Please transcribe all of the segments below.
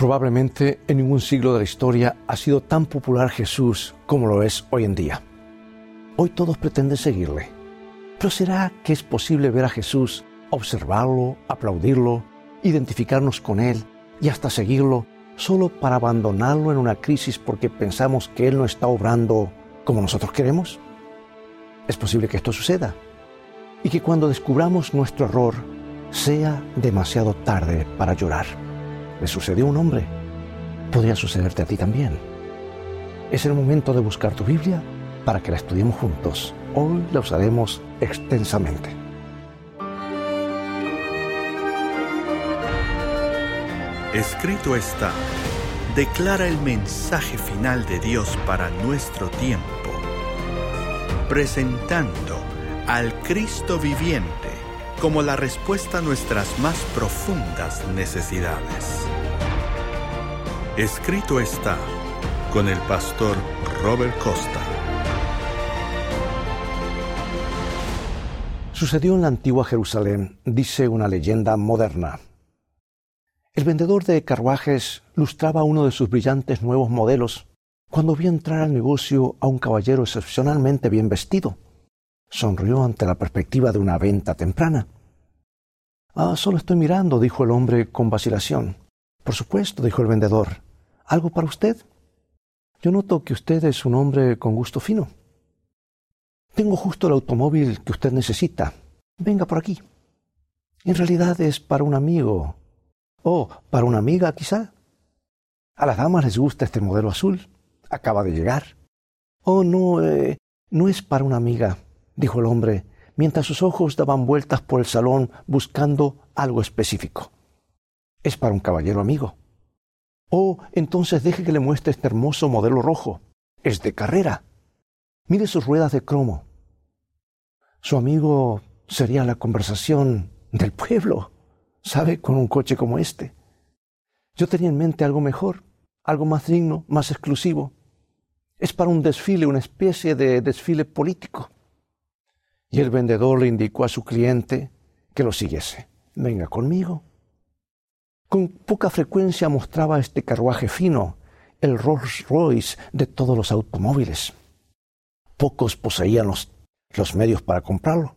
Probablemente en ningún siglo de la historia ha sido tan popular Jesús como lo es hoy en día. Hoy todos pretenden seguirle. Pero ¿será que es posible ver a Jesús, observarlo, aplaudirlo, identificarnos con Él y hasta seguirlo solo para abandonarlo en una crisis porque pensamos que Él no está obrando como nosotros queremos? Es posible que esto suceda y que cuando descubramos nuestro error sea demasiado tarde para llorar le sucedió a un hombre, podría sucederte a ti también. Es el momento de buscar tu Biblia para que la estudiemos juntos. Hoy la usaremos extensamente. Escrito está, declara el mensaje final de Dios para nuestro tiempo, presentando al Cristo viviente como la respuesta a nuestras más profundas necesidades. Escrito está con el pastor Robert Costa. Sucedió en la antigua Jerusalén, dice una leyenda moderna. El vendedor de carruajes lustraba uno de sus brillantes nuevos modelos cuando vio entrar al negocio a un caballero excepcionalmente bien vestido. Sonrió ante la perspectiva de una venta temprana. Ah, solo estoy mirando, dijo el hombre con vacilación. Por supuesto, dijo el vendedor. ¿Algo para usted? Yo noto que usted es un hombre con gusto fino. Tengo justo el automóvil que usted necesita. Venga por aquí. En realidad es para un amigo. Oh, para una amiga quizá. A las damas les gusta este modelo azul. Acaba de llegar. Oh, no, eh, no es para una amiga, dijo el hombre, mientras sus ojos daban vueltas por el salón buscando algo específico. Es para un caballero amigo. Oh, entonces deje que le muestre este hermoso modelo rojo. Es de carrera. Mire sus ruedas de cromo. Su amigo sería la conversación del pueblo, ¿sabe? Con un coche como este. Yo tenía en mente algo mejor, algo más digno, más exclusivo. Es para un desfile, una especie de desfile político. Y el vendedor le indicó a su cliente que lo siguiese. Venga conmigo. Con poca frecuencia mostraba este carruaje fino, el Rolls Royce de todos los automóviles. Pocos poseían los, los medios para comprarlo.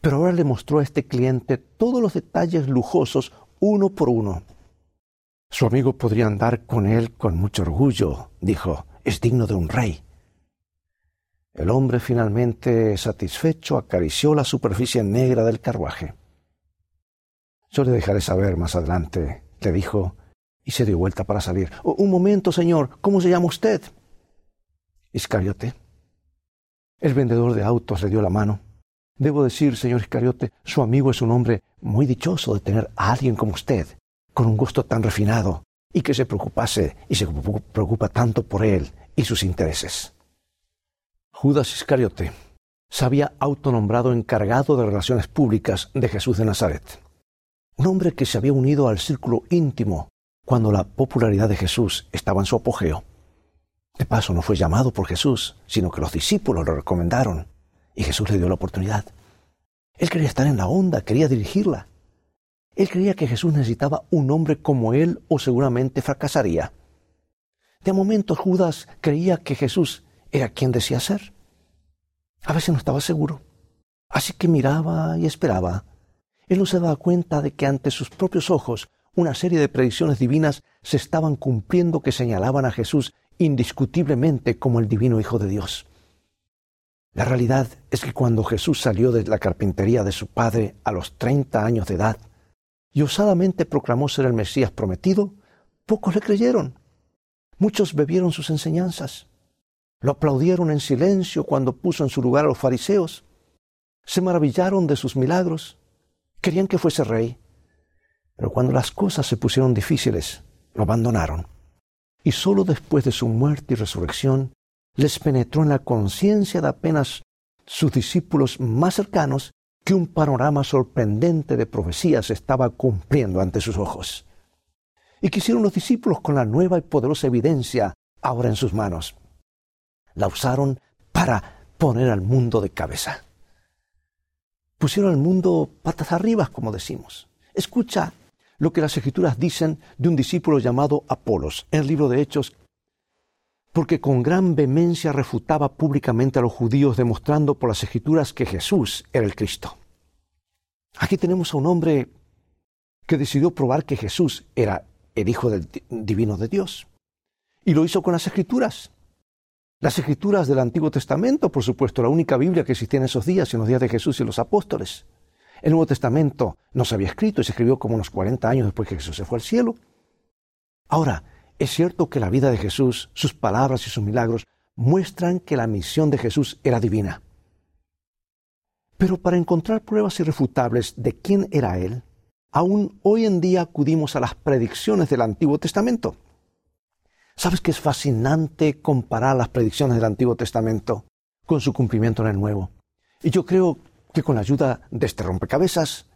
Pero ahora le mostró a este cliente todos los detalles lujosos uno por uno. Su amigo podría andar con él con mucho orgullo, dijo, es digno de un rey. El hombre finalmente satisfecho acarició la superficie negra del carruaje. Yo le dejaré saber más adelante, le dijo, y se dio vuelta para salir. Un momento, señor, ¿cómo se llama usted? Iscariote. El vendedor de autos le dio la mano. Debo decir, señor Iscariote, su amigo es un hombre muy dichoso de tener a alguien como usted, con un gusto tan refinado, y que se preocupase y se preocupa tanto por él y sus intereses. Judas Iscariote se había autonombrado encargado de relaciones públicas de Jesús de Nazaret un hombre que se había unido al círculo íntimo cuando la popularidad de Jesús estaba en su apogeo. De paso, no fue llamado por Jesús, sino que los discípulos lo recomendaron y Jesús le dio la oportunidad. Él quería estar en la onda, quería dirigirla. Él creía que Jesús necesitaba un hombre como él o seguramente fracasaría. De momento Judas creía que Jesús era quien decía ser. A veces no estaba seguro. Así que miraba y esperaba él no se daba cuenta de que ante sus propios ojos una serie de predicciones divinas se estaban cumpliendo que señalaban a Jesús indiscutiblemente como el divino Hijo de Dios. La realidad es que cuando Jesús salió de la carpintería de su padre a los treinta años de edad y osadamente proclamó ser el Mesías prometido, pocos le creyeron. Muchos bebieron sus enseñanzas. Lo aplaudieron en silencio cuando puso en su lugar a los fariseos. Se maravillaron de sus milagros Querían que fuese rey, pero cuando las cosas se pusieron difíciles, lo abandonaron. Y sólo después de su muerte y resurrección les penetró en la conciencia de apenas sus discípulos más cercanos que un panorama sorprendente de profecías estaba cumpliendo ante sus ojos. ¿Y quisieron los discípulos con la nueva y poderosa evidencia ahora en sus manos? La usaron para poner al mundo de cabeza pusieron al mundo patas arriba, como decimos. Escucha, lo que las escrituras dicen de un discípulo llamado Apolos en el libro de Hechos, porque con gran vehemencia refutaba públicamente a los judíos demostrando por las escrituras que Jesús era el Cristo. Aquí tenemos a un hombre que decidió probar que Jesús era el Hijo Divino de Dios. Y lo hizo con las escrituras. Las escrituras del Antiguo Testamento, por supuesto, la única Biblia que existía en esos días, en los días de Jesús y los apóstoles. El Nuevo Testamento no se había escrito y se escribió como unos 40 años después que Jesús se fue al cielo. Ahora, es cierto que la vida de Jesús, sus palabras y sus milagros muestran que la misión de Jesús era divina. Pero para encontrar pruebas irrefutables de quién era Él, aún hoy en día acudimos a las predicciones del Antiguo Testamento. ¿Sabes que es fascinante comparar las predicciones del Antiguo Testamento con su cumplimiento en el Nuevo? Y yo creo que con la ayuda de este rompecabezas,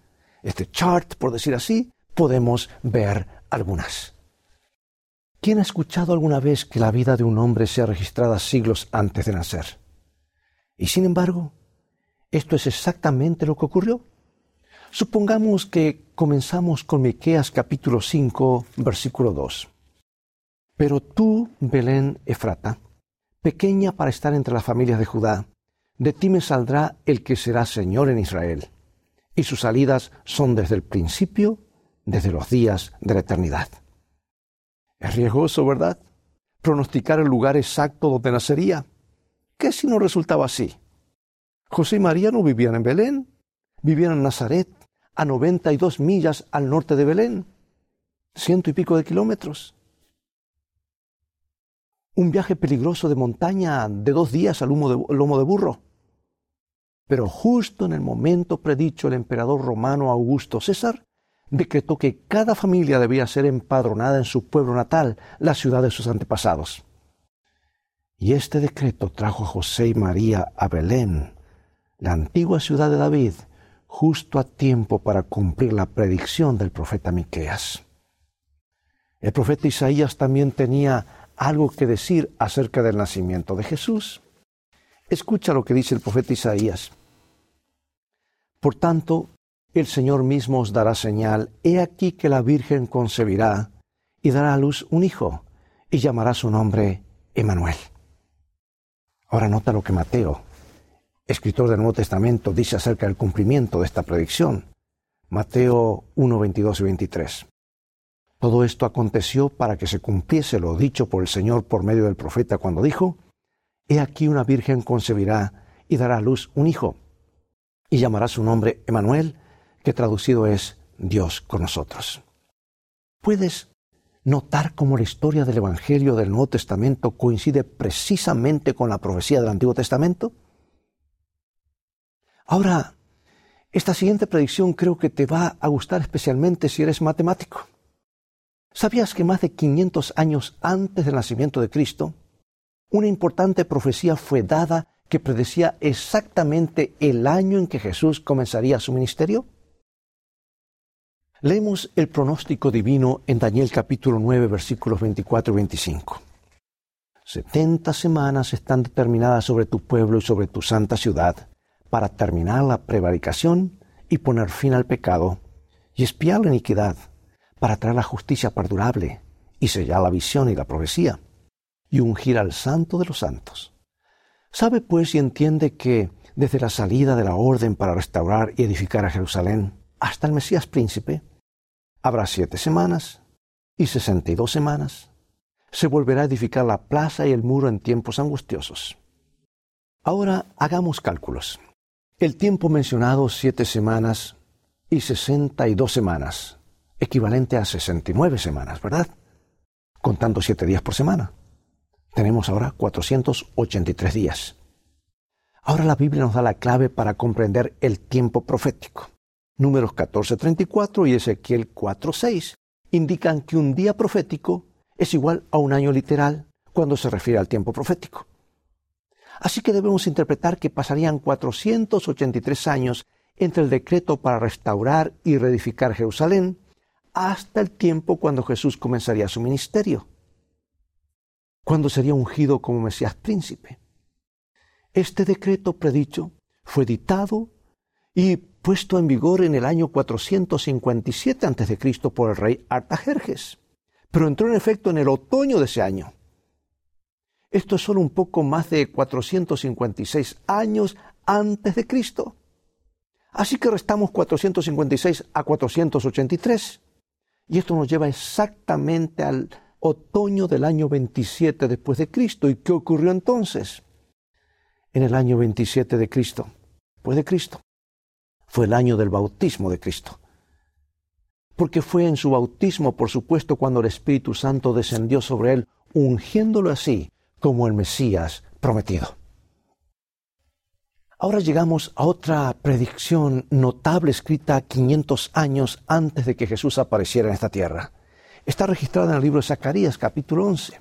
este chart, por decir así, podemos ver algunas. ¿Quién ha escuchado alguna vez que la vida de un hombre sea registrada siglos antes de nacer? Y sin embargo, esto es exactamente lo que ocurrió. Supongamos que comenzamos con Miqueas capítulo 5, versículo 2. Pero tú, Belén Efrata, pequeña para estar entre las familias de Judá, de ti me saldrá el que será Señor en Israel, y sus salidas son desde el principio, desde los días de la eternidad. Es riesgoso, ¿verdad? Pronosticar el lugar exacto donde nacería. ¿Qué si no resultaba así? José y María no vivían en Belén, vivían en Nazaret, a noventa y dos millas al norte de Belén, ciento y pico de kilómetros. Un viaje peligroso de montaña de dos días al lomo de burro. Pero justo en el momento predicho el emperador romano Augusto César decretó que cada familia debía ser empadronada en su pueblo natal, la ciudad de sus antepasados. Y este decreto trajo a José y María a Belén, la antigua ciudad de David, justo a tiempo para cumplir la predicción del profeta Miqueas. El profeta Isaías también tenía algo que decir acerca del nacimiento de Jesús. Escucha lo que dice el profeta Isaías. Por tanto, el Señor mismo os dará señal, he aquí que la Virgen concebirá y dará a luz un hijo, y llamará su nombre Emanuel. Ahora nota lo que Mateo, escritor del Nuevo Testamento, dice acerca del cumplimiento de esta predicción. Mateo 1, 22 y 23. Todo esto aconteció para que se cumpliese lo dicho por el Señor por medio del profeta cuando dijo, He aquí una virgen concebirá y dará a luz un hijo y llamará su nombre Emanuel, que traducido es Dios con nosotros. ¿Puedes notar cómo la historia del Evangelio del Nuevo Testamento coincide precisamente con la profecía del Antiguo Testamento? Ahora, esta siguiente predicción creo que te va a gustar especialmente si eres matemático. ¿Sabías que más de 500 años antes del nacimiento de Cristo, una importante profecía fue dada que predecía exactamente el año en que Jesús comenzaría su ministerio? Leemos el pronóstico divino en Daniel capítulo 9 versículos 24 y 25. Setenta semanas están determinadas sobre tu pueblo y sobre tu santa ciudad para terminar la prevaricación y poner fin al pecado y espiar la iniquidad para traer la justicia perdurable y sellar la visión y la profecía y ungir al santo de los santos Sabe pues y entiende que desde la salida de la orden para restaurar y edificar a Jerusalén hasta el Mesías príncipe, habrá siete semanas y sesenta y dos semanas. Se volverá a edificar la plaza y el muro en tiempos angustiosos. Ahora hagamos cálculos. El tiempo mencionado, siete semanas y sesenta y dos semanas, equivalente a sesenta y nueve semanas, ¿verdad? Contando siete días por semana. Tenemos ahora 483 días. Ahora la Biblia nos da la clave para comprender el tiempo profético. Números 14:34 y Ezequiel 4:6 indican que un día profético es igual a un año literal cuando se refiere al tiempo profético. Así que debemos interpretar que pasarían 483 años entre el decreto para restaurar y reedificar Jerusalén hasta el tiempo cuando Jesús comenzaría su ministerio cuando sería ungido como Mesías príncipe. Este decreto predicho fue dictado y puesto en vigor en el año 457 a.C. por el rey Artajerjes, pero entró en efecto en el otoño de ese año. Esto es solo un poco más de 456 años antes de Cristo. Así que restamos 456 a 483. Y esto nos lleva exactamente al otoño del año 27 después de Cristo. ¿Y qué ocurrió entonces? En el año 27 de Cristo, después de Cristo, fue el año del bautismo de Cristo. Porque fue en su bautismo, por supuesto, cuando el Espíritu Santo descendió sobre él, ungiéndolo así como el Mesías prometido. Ahora llegamos a otra predicción notable escrita 500 años antes de que Jesús apareciera en esta tierra. Está registrada en el libro de Zacarías capítulo 11.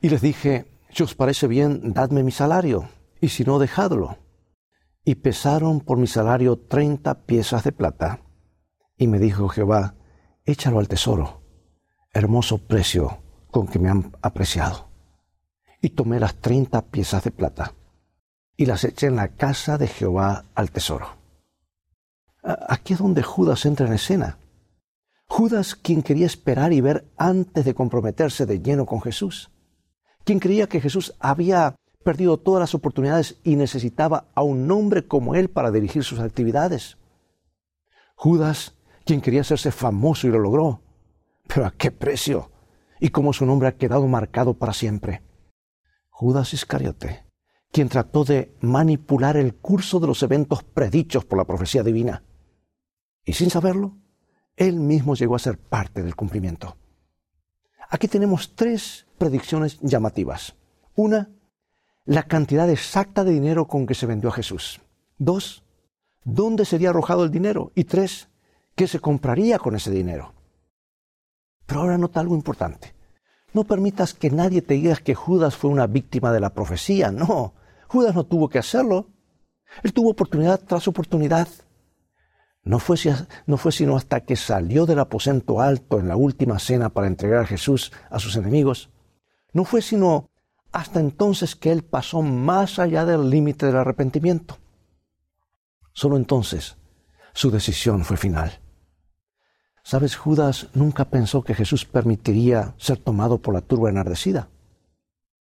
Y les dije, si os parece bien, dadme mi salario, y si no, dejadlo. Y pesaron por mi salario treinta piezas de plata. Y me dijo Jehová, échalo al tesoro, hermoso precio con que me han apreciado. Y tomé las treinta piezas de plata y las eché en la casa de Jehová al tesoro. Aquí es donde Judas entra en escena. Judas, quien quería esperar y ver antes de comprometerse de lleno con Jesús, quien creía que Jesús había perdido todas las oportunidades y necesitaba a un hombre como él para dirigir sus actividades. Judas, quien quería hacerse famoso y lo logró. Pero ¿a qué precio? Y cómo su nombre ha quedado marcado para siempre. Judas Iscariote, quien trató de manipular el curso de los eventos predichos por la profecía divina. Y sin saberlo, él mismo llegó a ser parte del cumplimiento. Aquí tenemos tres predicciones llamativas. Una, la cantidad exacta de dinero con que se vendió a Jesús. Dos, dónde sería arrojado el dinero. Y tres, qué se compraría con ese dinero. Pero ahora nota algo importante. No permitas que nadie te diga que Judas fue una víctima de la profecía. No, Judas no tuvo que hacerlo. Él tuvo oportunidad tras oportunidad. No fue, no fue sino hasta que salió del aposento alto en la última cena para entregar a Jesús a sus enemigos. No fue sino hasta entonces que él pasó más allá del límite del arrepentimiento. Solo entonces su decisión fue final. Sabes, Judas nunca pensó que Jesús permitiría ser tomado por la turba enardecida.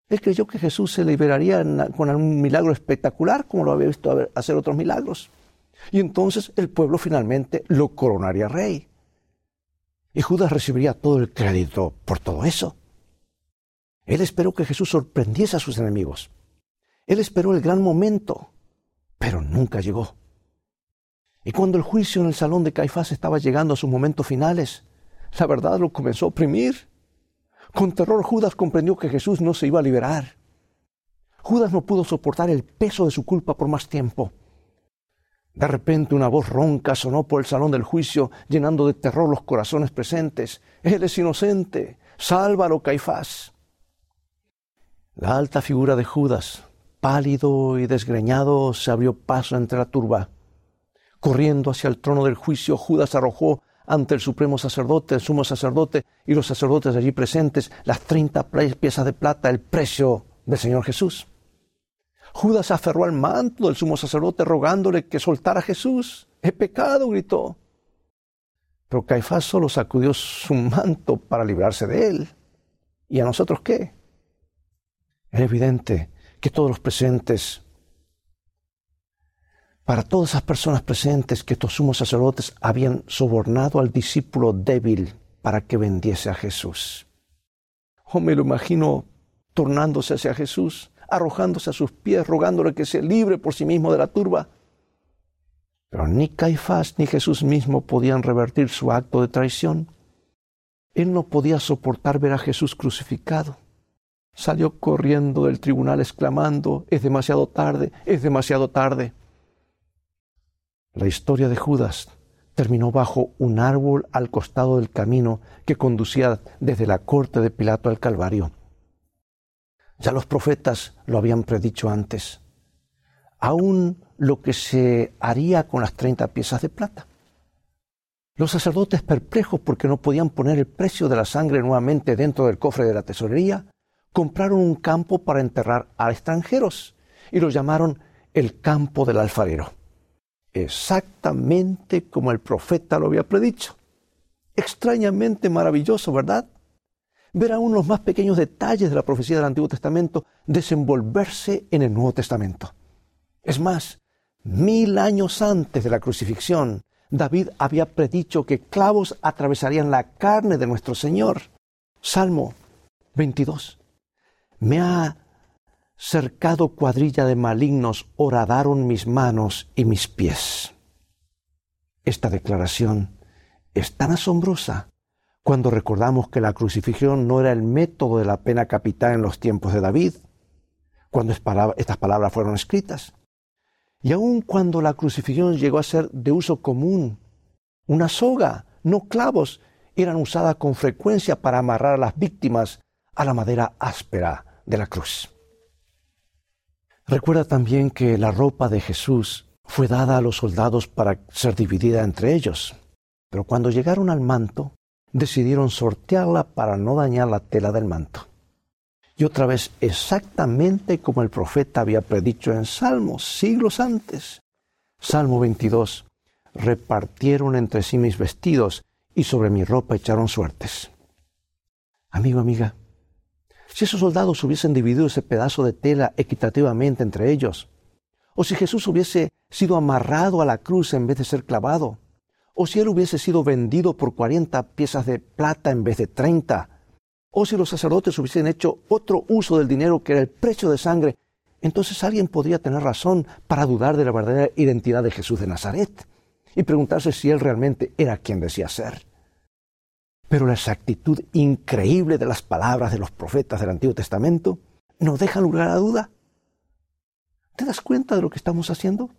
Él creyó que Jesús se liberaría con un milagro espectacular, como lo había visto hacer otros milagros. Y entonces el pueblo finalmente lo coronaría rey. Y Judas recibiría todo el crédito por todo eso. Él esperó que Jesús sorprendiese a sus enemigos. Él esperó el gran momento, pero nunca llegó. Y cuando el juicio en el salón de Caifás estaba llegando a sus momentos finales, la verdad lo comenzó a oprimir. Con terror Judas comprendió que Jesús no se iba a liberar. Judas no pudo soportar el peso de su culpa por más tiempo. De repente una voz ronca sonó por el salón del juicio, llenando de terror los corazones presentes. Él es inocente. Sálvalo, Caifás. La alta figura de Judas, pálido y desgreñado, se abrió paso entre la turba. Corriendo hacia el trono del juicio, Judas arrojó ante el supremo sacerdote, el sumo sacerdote y los sacerdotes allí presentes las treinta piezas de plata, el precio del Señor Jesús. Judas aferró al manto del sumo sacerdote rogándole que soltara a Jesús. He pecado, gritó. Pero Caifás solo sacudió su manto para librarse de él. ¿Y a nosotros qué? Es evidente que todos los presentes, para todas esas personas presentes, que estos sumos sacerdotes habían sobornado al discípulo débil para que vendiese a Jesús. Oh, me lo imagino tornándose hacia Jesús arrojándose a sus pies, rogándole que se libre por sí mismo de la turba. Pero ni Caifás ni Jesús mismo podían revertir su acto de traición. Él no podía soportar ver a Jesús crucificado. Salió corriendo del tribunal exclamando, es demasiado tarde, es demasiado tarde. La historia de Judas terminó bajo un árbol al costado del camino que conducía desde la corte de Pilato al Calvario. Ya los profetas lo habían predicho antes. Aún lo que se haría con las treinta piezas de plata. Los sacerdotes perplejos porque no podían poner el precio de la sangre nuevamente dentro del cofre de la tesorería, compraron un campo para enterrar a extranjeros y lo llamaron el campo del alfarero. Exactamente como el profeta lo había predicho. Extrañamente maravilloso, ¿verdad? Ver aún los más pequeños detalles de la profecía del Antiguo Testamento desenvolverse en el Nuevo Testamento. Es más, mil años antes de la crucifixión, David había predicho que clavos atravesarían la carne de nuestro Señor. Salmo 22. Me ha cercado cuadrilla de malignos, horadaron mis manos y mis pies. Esta declaración es tan asombrosa cuando recordamos que la crucifixión no era el método de la pena capital en los tiempos de David, cuando estas palabras fueron escritas. Y aun cuando la crucifixión llegó a ser de uso común, una soga, no clavos, eran usadas con frecuencia para amarrar a las víctimas a la madera áspera de la cruz. Recuerda también que la ropa de Jesús fue dada a los soldados para ser dividida entre ellos, pero cuando llegaron al manto, decidieron sortearla para no dañar la tela del manto. Y otra vez, exactamente como el profeta había predicho en Salmos siglos antes. Salmo 22, repartieron entre sí mis vestidos y sobre mi ropa echaron suertes. Amigo, amiga, si esos soldados hubiesen dividido ese pedazo de tela equitativamente entre ellos, o si Jesús hubiese sido amarrado a la cruz en vez de ser clavado, o si él hubiese sido vendido por cuarenta piezas de plata en vez de treinta, o si los sacerdotes hubiesen hecho otro uso del dinero que era el precio de sangre, entonces alguien podría tener razón para dudar de la verdadera identidad de Jesús de Nazaret y preguntarse si él realmente era quien decía ser. Pero la exactitud increíble de las palabras de los profetas del Antiguo Testamento no deja lugar a duda. ¿Te das cuenta de lo que estamos haciendo?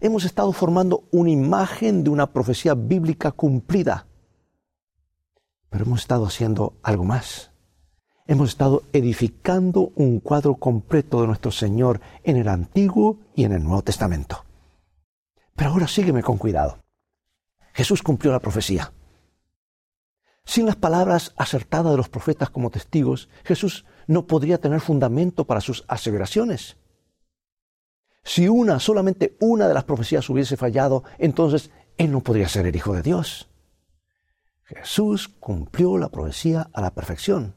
Hemos estado formando una imagen de una profecía bíblica cumplida. Pero hemos estado haciendo algo más. Hemos estado edificando un cuadro completo de nuestro Señor en el Antiguo y en el Nuevo Testamento. Pero ahora sígueme con cuidado. Jesús cumplió la profecía. Sin las palabras acertadas de los profetas como testigos, Jesús no podría tener fundamento para sus aseveraciones. Si una, solamente una de las profecías hubiese fallado, entonces Él no podría ser el Hijo de Dios. Jesús cumplió la profecía a la perfección,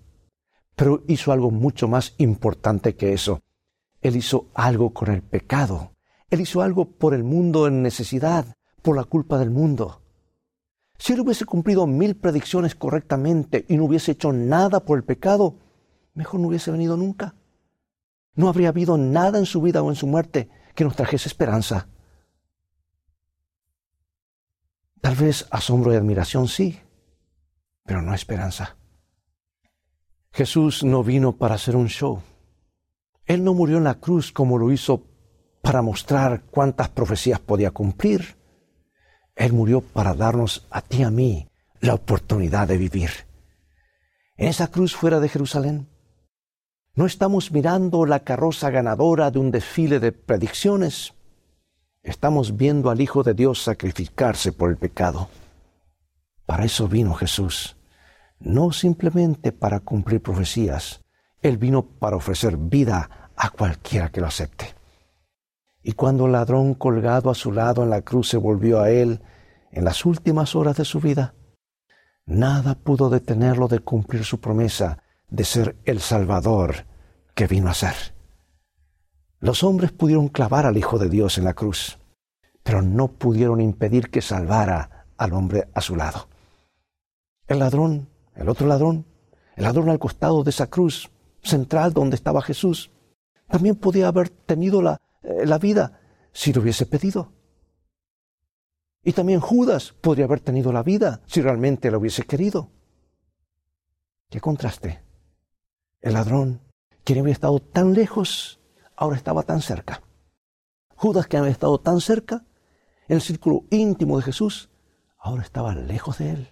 pero hizo algo mucho más importante que eso. Él hizo algo con el pecado. Él hizo algo por el mundo en necesidad, por la culpa del mundo. Si él hubiese cumplido mil predicciones correctamente y no hubiese hecho nada por el pecado, mejor no hubiese venido nunca. No habría habido nada en su vida o en su muerte que nos trajese esperanza. Tal vez asombro y admiración sí, pero no esperanza. Jesús no vino para hacer un show. Él no murió en la cruz como lo hizo para mostrar cuántas profecías podía cumplir. Él murió para darnos a ti y a mí la oportunidad de vivir. En esa cruz fuera de Jerusalén, no estamos mirando la carroza ganadora de un desfile de predicciones. Estamos viendo al Hijo de Dios sacrificarse por el pecado. Para eso vino Jesús, no simplemente para cumplir profecías, Él vino para ofrecer vida a cualquiera que lo acepte. Y cuando el ladrón colgado a su lado en la cruz se volvió a él en las últimas horas de su vida, nada pudo detenerlo de cumplir su promesa de ser el Salvador que vino a ser. Los hombres pudieron clavar al Hijo de Dios en la cruz, pero no pudieron impedir que salvara al hombre a su lado. El ladrón, el otro ladrón, el ladrón al costado de esa cruz central donde estaba Jesús, también podía haber tenido la, la vida si lo hubiese pedido. Y también Judas podría haber tenido la vida si realmente lo hubiese querido. ¿Qué contraste? El ladrón, quien había estado tan lejos, ahora estaba tan cerca. Judas, que había estado tan cerca, en el círculo íntimo de Jesús, ahora estaba lejos de él.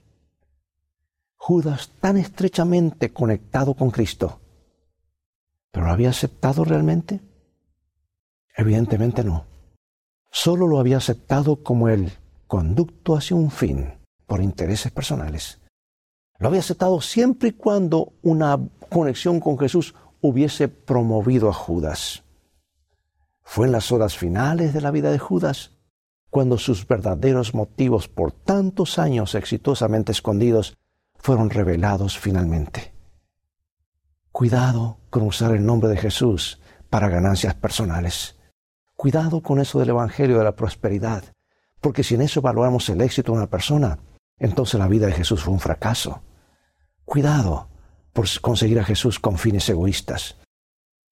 Judas tan estrechamente conectado con Cristo, pero ¿lo había aceptado realmente? Evidentemente no. Solo lo había aceptado como el conducto hacia un fin por intereses personales. Lo había aceptado siempre y cuando una conexión con Jesús hubiese promovido a Judas. Fue en las horas finales de la vida de Judas cuando sus verdaderos motivos por tantos años exitosamente escondidos fueron revelados finalmente. Cuidado con usar el nombre de Jesús para ganancias personales. Cuidado con eso del Evangelio de la prosperidad, porque si en eso evaluamos el éxito de una persona, entonces la vida de Jesús fue un fracaso. Cuidado por conseguir a Jesús con fines egoístas.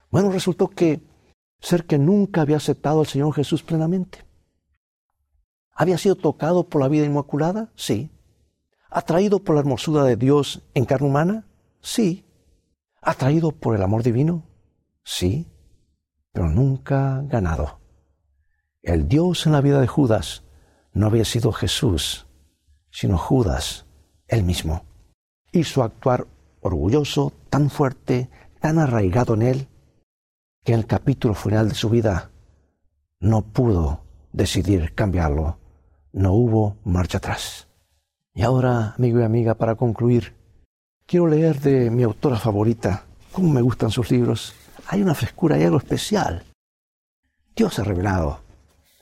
Bueno, resultó que ser que nunca había aceptado al Señor Jesús plenamente. ¿Había sido tocado por la vida inmaculada? Sí. ¿Atraído por la hermosura de Dios en carne humana? Sí. ¿Atraído por el amor divino? Sí. Pero nunca ganado. El Dios en la vida de Judas no había sido Jesús, sino Judas, él mismo. Y su actuar orgulloso, tan fuerte, tan arraigado en él, que en el capítulo final de su vida no pudo decidir cambiarlo. No hubo marcha atrás. Y ahora, amigo y amiga, para concluir, quiero leer de mi autora favorita. Cómo me gustan sus libros. Hay una frescura y algo especial. Dios ha revelado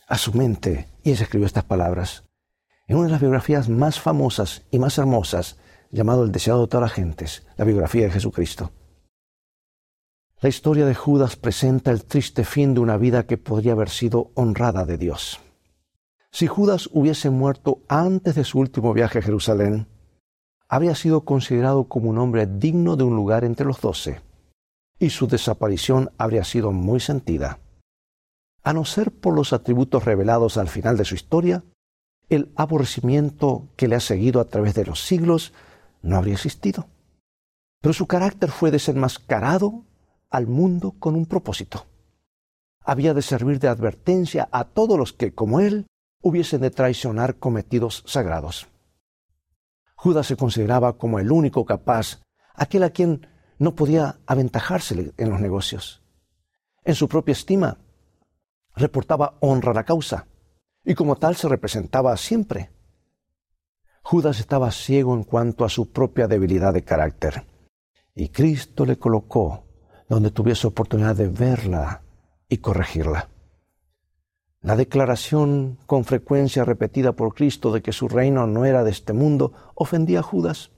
a su mente y ella escribió estas palabras. En una de las biografías más famosas y más hermosas, llamado El deseado de todas las gentes, la biografía de Jesucristo. La historia de Judas presenta el triste fin de una vida que podría haber sido honrada de Dios. Si Judas hubiese muerto antes de su último viaje a Jerusalén, habría sido considerado como un hombre digno de un lugar entre los doce, y su desaparición habría sido muy sentida. A no ser por los atributos revelados al final de su historia, el aborrecimiento que le ha seguido a través de los siglos no habría existido. Pero su carácter fue desenmascarado al mundo con un propósito. Había de servir de advertencia a todos los que, como él, hubiesen de traicionar cometidos sagrados. Judas se consideraba como el único capaz, aquel a quien no podía aventajársele en los negocios. En su propia estima, reportaba honra a la causa, y como tal se representaba siempre. Judas estaba ciego en cuanto a su propia debilidad de carácter, y Cristo le colocó donde tuviese oportunidad de verla y corregirla. La declaración con frecuencia repetida por Cristo de que su reino no era de este mundo ofendía a Judas.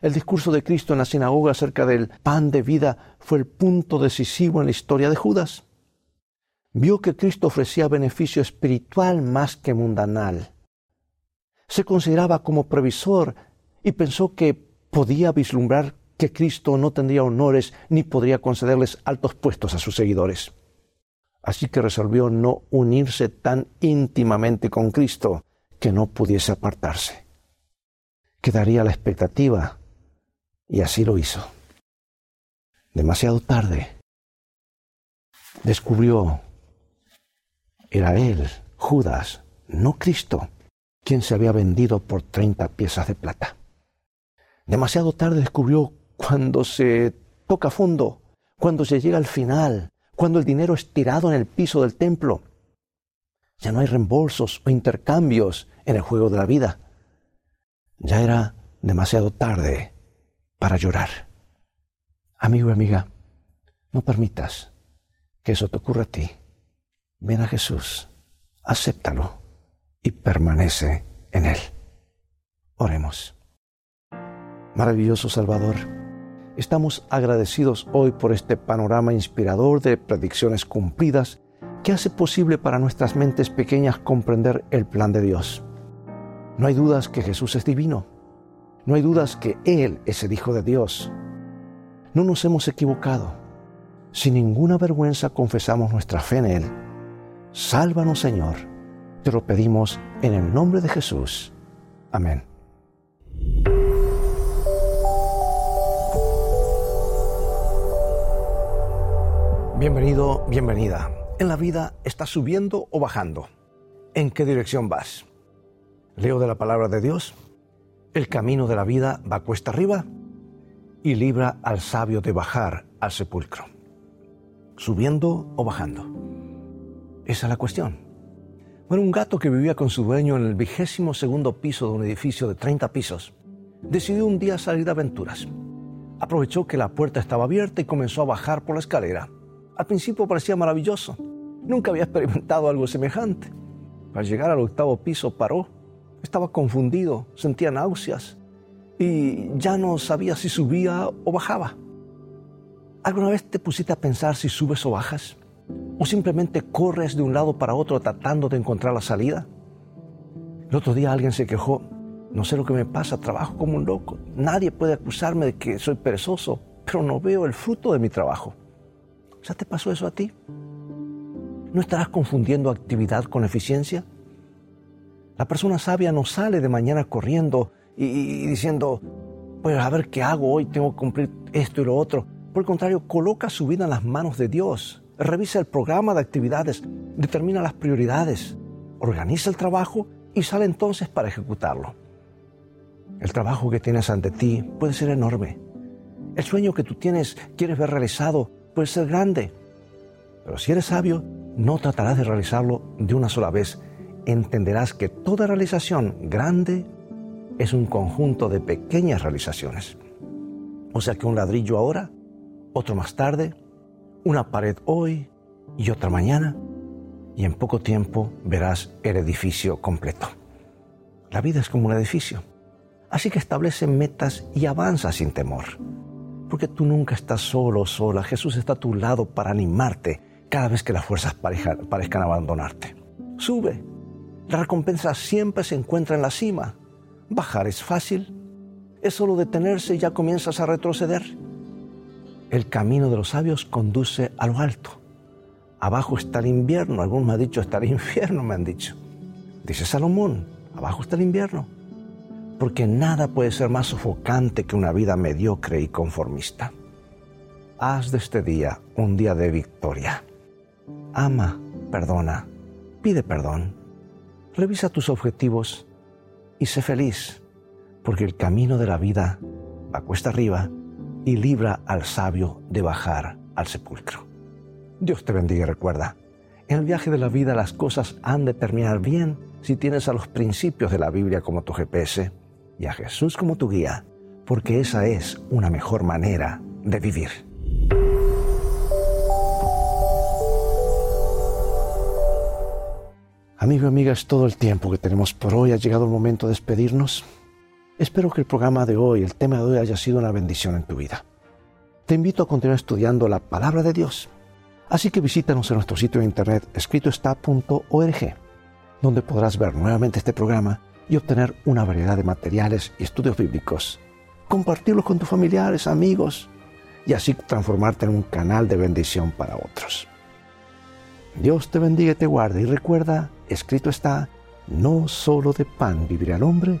El discurso de Cristo en la sinagoga acerca del pan de vida fue el punto decisivo en la historia de Judas. Vio que Cristo ofrecía beneficio espiritual más que mundanal. Se consideraba como previsor y pensó que podía vislumbrar que Cristo no tendría honores ni podría concederles altos puestos a sus seguidores. Así que resolvió no unirse tan íntimamente con Cristo que no pudiese apartarse. Quedaría la expectativa y así lo hizo. Demasiado tarde descubrió, era él, Judas, no Cristo, quien se había vendido por treinta piezas de plata. Demasiado tarde descubrió cuando se toca fondo, cuando se llega al final, cuando el dinero es tirado en el piso del templo. Ya no hay reembolsos o intercambios en el juego de la vida. Ya era demasiado tarde para llorar. Amigo y amiga, no permitas que eso te ocurra a ti. Ven a Jesús, acéptalo y permanece en Él. Oremos. Maravilloso Salvador Estamos agradecidos hoy por este panorama inspirador de predicciones cumplidas que hace posible para nuestras mentes pequeñas comprender el plan de Dios. No hay dudas que Jesús es divino. No hay dudas que Él es el Hijo de Dios. No nos hemos equivocado. Sin ninguna vergüenza confesamos nuestra fe en Él. Sálvanos, Señor. Te lo pedimos en el nombre de Jesús. Amén. Bienvenido, bienvenida. En la vida estás subiendo o bajando. ¿En qué dirección vas? Leo de la palabra de Dios. El camino de la vida va cuesta arriba y libra al sabio de bajar al sepulcro. ¿Subiendo o bajando? Esa es la cuestión. Bueno, un gato que vivía con su dueño en el vigésimo segundo piso de un edificio de 30 pisos decidió un día salir de aventuras. Aprovechó que la puerta estaba abierta y comenzó a bajar por la escalera al principio parecía maravilloso. Nunca había experimentado algo semejante. Al llegar al octavo piso paró. Estaba confundido, sentía náuseas y ya no sabía si subía o bajaba. ¿Alguna vez te pusiste a pensar si subes o bajas? ¿O simplemente corres de un lado para otro tratando de encontrar la salida? El otro día alguien se quejó, no sé lo que me pasa, trabajo como un loco. Nadie puede acusarme de que soy perezoso, pero no veo el fruto de mi trabajo. ¿Ya te pasó eso a ti? ¿No estarás confundiendo actividad con eficiencia? La persona sabia no sale de mañana corriendo y, diciendo, pues a ver qué hago hoy, tengo que cumplir esto y lo otro. Por el contrario, coloca su vida en las manos de Dios, revisa el programa de actividades, determina las prioridades, organiza el trabajo y sale entonces para ejecutarlo. El trabajo que tienes ante ti puede ser enorme. El sueño que tú tienes, quieres ver realizado, puede ser grande. Pero si eres sabio, no tratarás de realizarlo de una sola vez. Entenderás que toda realización grande es un conjunto de pequeñas realizaciones. O sea que un ladrillo ahora, otro más tarde, una pared hoy y otra mañana, y en poco tiempo verás el edificio completo. La vida es como un edificio. Así que establece metas y avanza sin temor. Porque tú nunca estás solo sola. Jesús está a tu lado para animarte cada vez que las fuerzas parezcan abandonarte. Sube. La recompensa siempre se encuentra en la cima. Bajar es fácil. Es solo detenerse y ya comienzas a retroceder. El camino de los sabios conduce a lo alto. Abajo está el invierno. Algunos me han dicho está el infierno, me han dicho. Dice Salomón, abajo está el invierno. Porque nada puede ser más sofocante que una vida mediocre y conformista. Haz de este día un día de victoria. Ama, perdona, pide perdón. Revisa tus objetivos y sé feliz, porque el camino de la vida va cuesta arriba y libra al sabio de bajar al sepulcro. Dios te bendiga y recuerda, en el viaje de la vida las cosas han de terminar bien si tienes a los principios de la Biblia como tu GPS y a Jesús como tu guía, porque esa es una mejor manera de vivir. Amigo y amiga, es todo el tiempo que tenemos por hoy. Ha llegado el momento de despedirnos. Espero que el programa de hoy, el tema de hoy, haya sido una bendición en tu vida. Te invito a continuar estudiando la palabra de Dios. Así que visítanos en nuestro sitio de internet escritoestá.org, donde podrás ver nuevamente este programa y obtener una variedad de materiales y estudios bíblicos. Compartirlos con tus familiares, amigos, y así transformarte en un canal de bendición para otros. Dios te bendiga y te guarde y recuerda, escrito está, no solo de pan vivirá el hombre,